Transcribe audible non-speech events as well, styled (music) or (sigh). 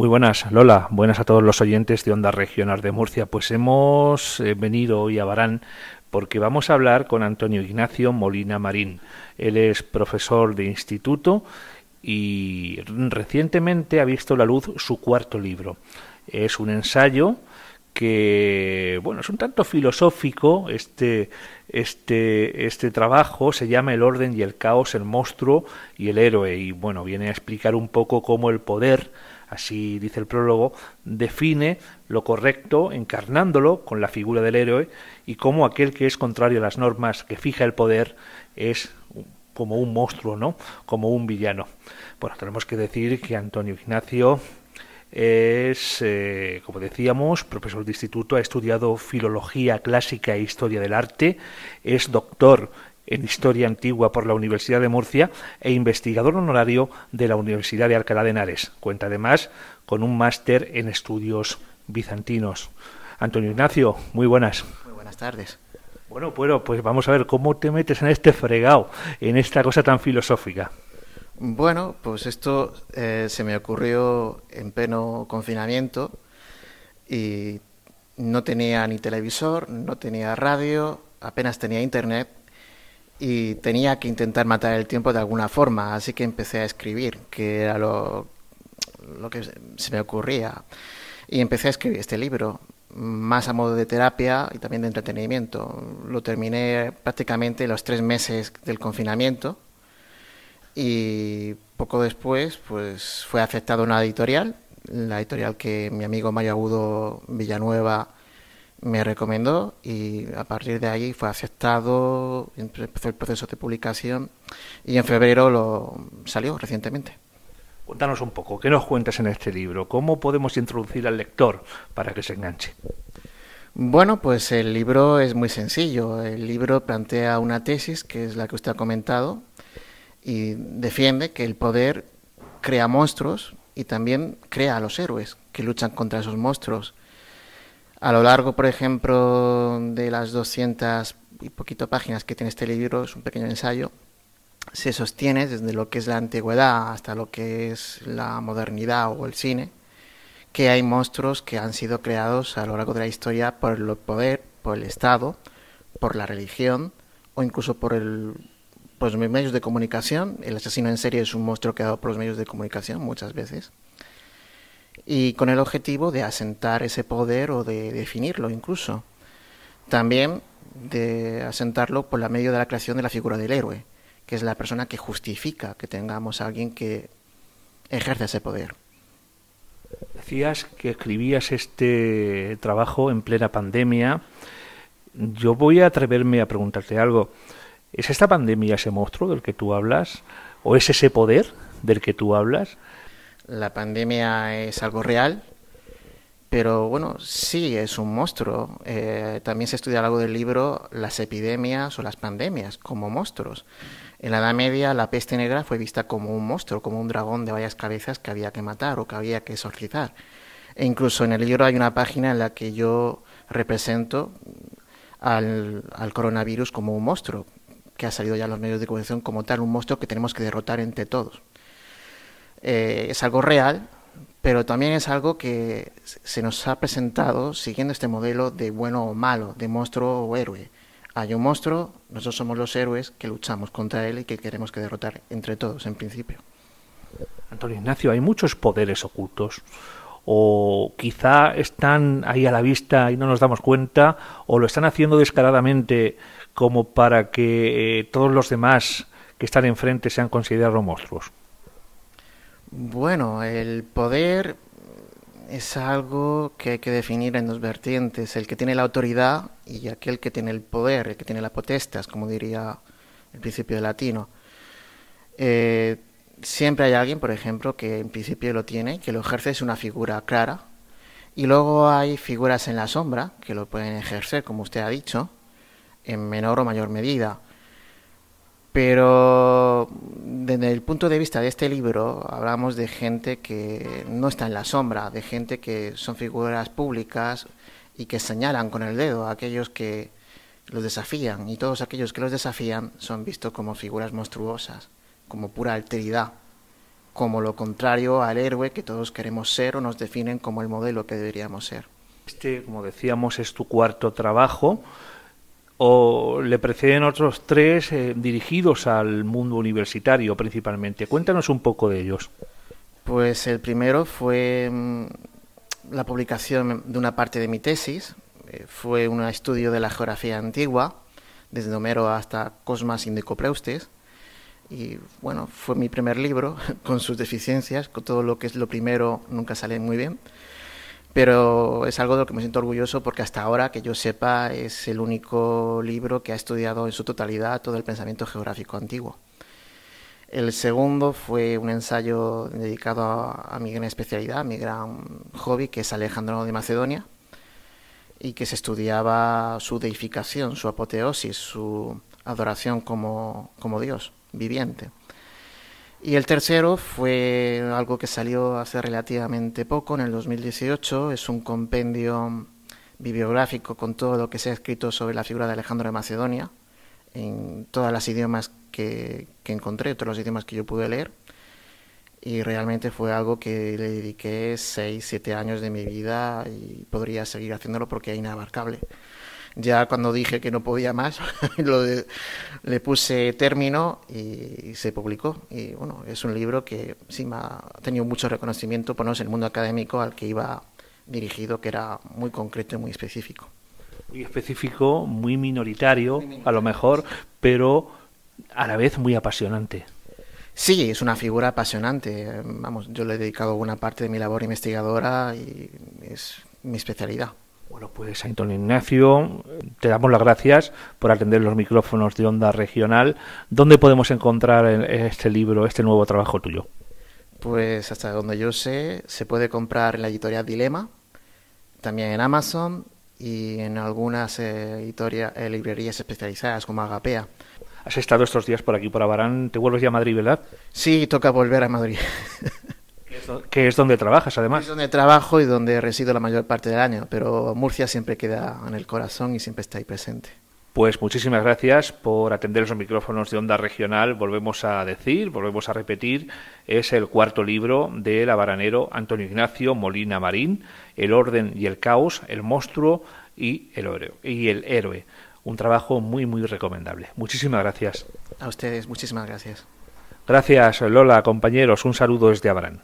Muy buenas, Lola. Buenas a todos los oyentes de Onda Regional de Murcia. Pues hemos eh, venido hoy a Barán porque vamos a hablar con Antonio Ignacio Molina Marín. Él es profesor de instituto y recientemente ha visto la luz su cuarto libro. Es un ensayo que bueno es un tanto filosófico este este este trabajo se llama el orden y el caos el monstruo y el héroe y bueno viene a explicar un poco cómo el poder así dice el prólogo define lo correcto encarnándolo con la figura del héroe y cómo aquel que es contrario a las normas que fija el poder es como un monstruo no como un villano. Bueno tenemos que decir que Antonio Ignacio es, eh, como decíamos, profesor de instituto, ha estudiado filología clásica e historia del arte, es doctor en Historia Antigua por la Universidad de Murcia e investigador honorario de la Universidad de Alcalá de Henares. Cuenta además con un máster en estudios bizantinos. Antonio Ignacio, muy buenas. Muy buenas tardes. Bueno, bueno, pues vamos a ver cómo te metes en este fregado, en esta cosa tan filosófica. Bueno, pues esto eh, se me ocurrió en pleno confinamiento y no tenía ni televisor, no tenía radio, apenas tenía internet y tenía que intentar matar el tiempo de alguna forma, así que empecé a escribir, que era lo, lo que se me ocurría. Y empecé a escribir este libro, más a modo de terapia y también de entretenimiento. Lo terminé prácticamente los tres meses del confinamiento y poco después pues fue aceptado una editorial, la editorial que mi amigo Mario Agudo Villanueva me recomendó y a partir de ahí fue aceptado, empezó el proceso de publicación y en febrero lo salió recientemente. Cuéntanos un poco, ¿qué nos cuentas en este libro? ¿Cómo podemos introducir al lector para que se enganche? Bueno, pues el libro es muy sencillo. El libro plantea una tesis, que es la que usted ha comentado, y defiende que el poder crea monstruos y también crea a los héroes que luchan contra esos monstruos. A lo largo, por ejemplo, de las 200 y poquito páginas que tiene este libro, es un pequeño ensayo, se sostiene desde lo que es la antigüedad hasta lo que es la modernidad o el cine, que hay monstruos que han sido creados a lo largo de la historia por el poder, por el Estado, por la religión o incluso por el pues, los medios de comunicación. El asesino en serie es un monstruo creado por los medios de comunicación muchas veces. Y con el objetivo de asentar ese poder o de definirlo incluso. También de asentarlo por la medio de la creación de la figura del héroe, que es la persona que justifica que tengamos a alguien que ejerce ese poder. Decías que escribías este trabajo en plena pandemia. Yo voy a atreverme a preguntarte algo. ¿Es esta pandemia ese monstruo del que tú hablas? ¿O es ese poder del que tú hablas? La pandemia es algo real, pero bueno, sí es un monstruo. Eh, también se estudia algo del libro las epidemias o las pandemias como monstruos. En la Edad Media la peste negra fue vista como un monstruo, como un dragón de varias cabezas que había que matar o que había que exorcizar. E incluso en el libro hay una página en la que yo represento al, al coronavirus como un monstruo, que ha salido ya en los medios de comunicación como tal, un monstruo que tenemos que derrotar entre todos. Eh, es algo real, pero también es algo que se nos ha presentado siguiendo este modelo de bueno o malo, de monstruo o héroe. Hay un monstruo, nosotros somos los héroes que luchamos contra él y que queremos que derrotar entre todos, en principio. Antonio Ignacio, hay muchos poderes ocultos o quizá están ahí a la vista y no nos damos cuenta, o lo están haciendo descaradamente como para que eh, todos los demás que están enfrente sean considerados monstruos? Bueno, el poder es algo que hay que definir en dos vertientes, el que tiene la autoridad y aquel que tiene el poder, el que tiene la potestas, como diría el principio latino. Eh, siempre hay alguien, por ejemplo, que en principio lo tiene, que lo ejerce, es una figura clara, y luego hay figuras en la sombra que lo pueden ejercer, como usted ha dicho, en menor o mayor medida. Pero desde el punto de vista de este libro hablamos de gente que no está en la sombra, de gente que son figuras públicas y que señalan con el dedo a aquellos que los desafían y todos aquellos que los desafían son vistos como figuras monstruosas, como pura alteridad. como lo contrario al héroe que todos queremos ser o nos definen como el modelo que deberíamos ser. Este, como decíamos, es tu cuarto trabajo o le preceden otros tres eh, dirigidos al mundo universitario principalmente. Cuéntanos un poco de ellos. Pues el primero fue mm, la publicación de una parte de mi tesis. Eh, fue un estudio de la geografía antigua, desde Homero hasta Cosmas Indicopreustes. Y bueno, fue mi primer libro, (laughs) con sus deficiencias, con todo lo que es lo primero nunca sale muy bien. Pero es algo de lo que me siento orgulloso porque hasta ahora, que yo sepa, es el único libro que ha estudiado en su totalidad todo el pensamiento geográfico antiguo. El segundo fue un ensayo dedicado a, mi gran especialidad, a mi gran hobby, que es Alejandro de Macedonia, y que se estudiaba su deificación, su apoteosis, su adoración como, como Dios viviente. Y el tercero fue algo que salió hace relativamente poco, en el 2018, es un compendio bibliográfico con todo lo que se ha escrito sobre la figura de Alejandro de Macedonia, en todos los idiomas que, encontré, todos los idiomas que yo pude leer. Y realmente fue algo que le dediqué seis, siete años de mi vida y podría seguir haciéndolo porque es inabarcable. Ya cuando dije que no podía más, (laughs) le puse término y, se publicó. Y bueno, es un libro que sí me ha tenido mucho reconocimiento, por no el mundo académico al que iba dirigido, que era muy concreto y muy específico. Muy específico, muy minoritario, a lo mejor, pero a la vez muy apasionante. Sí, es una figura apasionante. Vamos, yo le he dedicado buena parte de mi labor investigadora y es mi especialidad. Bueno, pues Antonio Ignacio, te damos las gracias por atender los micrófonos de Onda Regional. ¿Dónde podemos encontrar este libro, este nuevo trabajo tuyo? Pues hasta donde yo sé, se puede comprar en la editorial Dilema, también en Amazon y en algunas eh, eh, librerías especializadas como Agapea. Has estado estos días por aquí, por Abarán. ¿Te vuelves ya a Madrid, verdad? Sí, toca volver a Madrid. (laughs) que es donde trabajas, además. Es donde trabajo y donde resido la mayor parte del año, pero Murcia siempre queda en el corazón y siempre está ahí presente. Pues muchísimas gracias por atender los micrófonos de Onda Regional. Volvemos a decir, volvemos a repetir, es el cuarto libro del abaranero Antonio Ignacio Molina Marín, El orden y el caos, el monstruo y el, héroe, y el héroe. Un trabajo muy, muy recomendable. Muchísimas gracias. A ustedes, muchísimas gracias. Gracias, Lola, compañeros. Un saludo desde Abarán.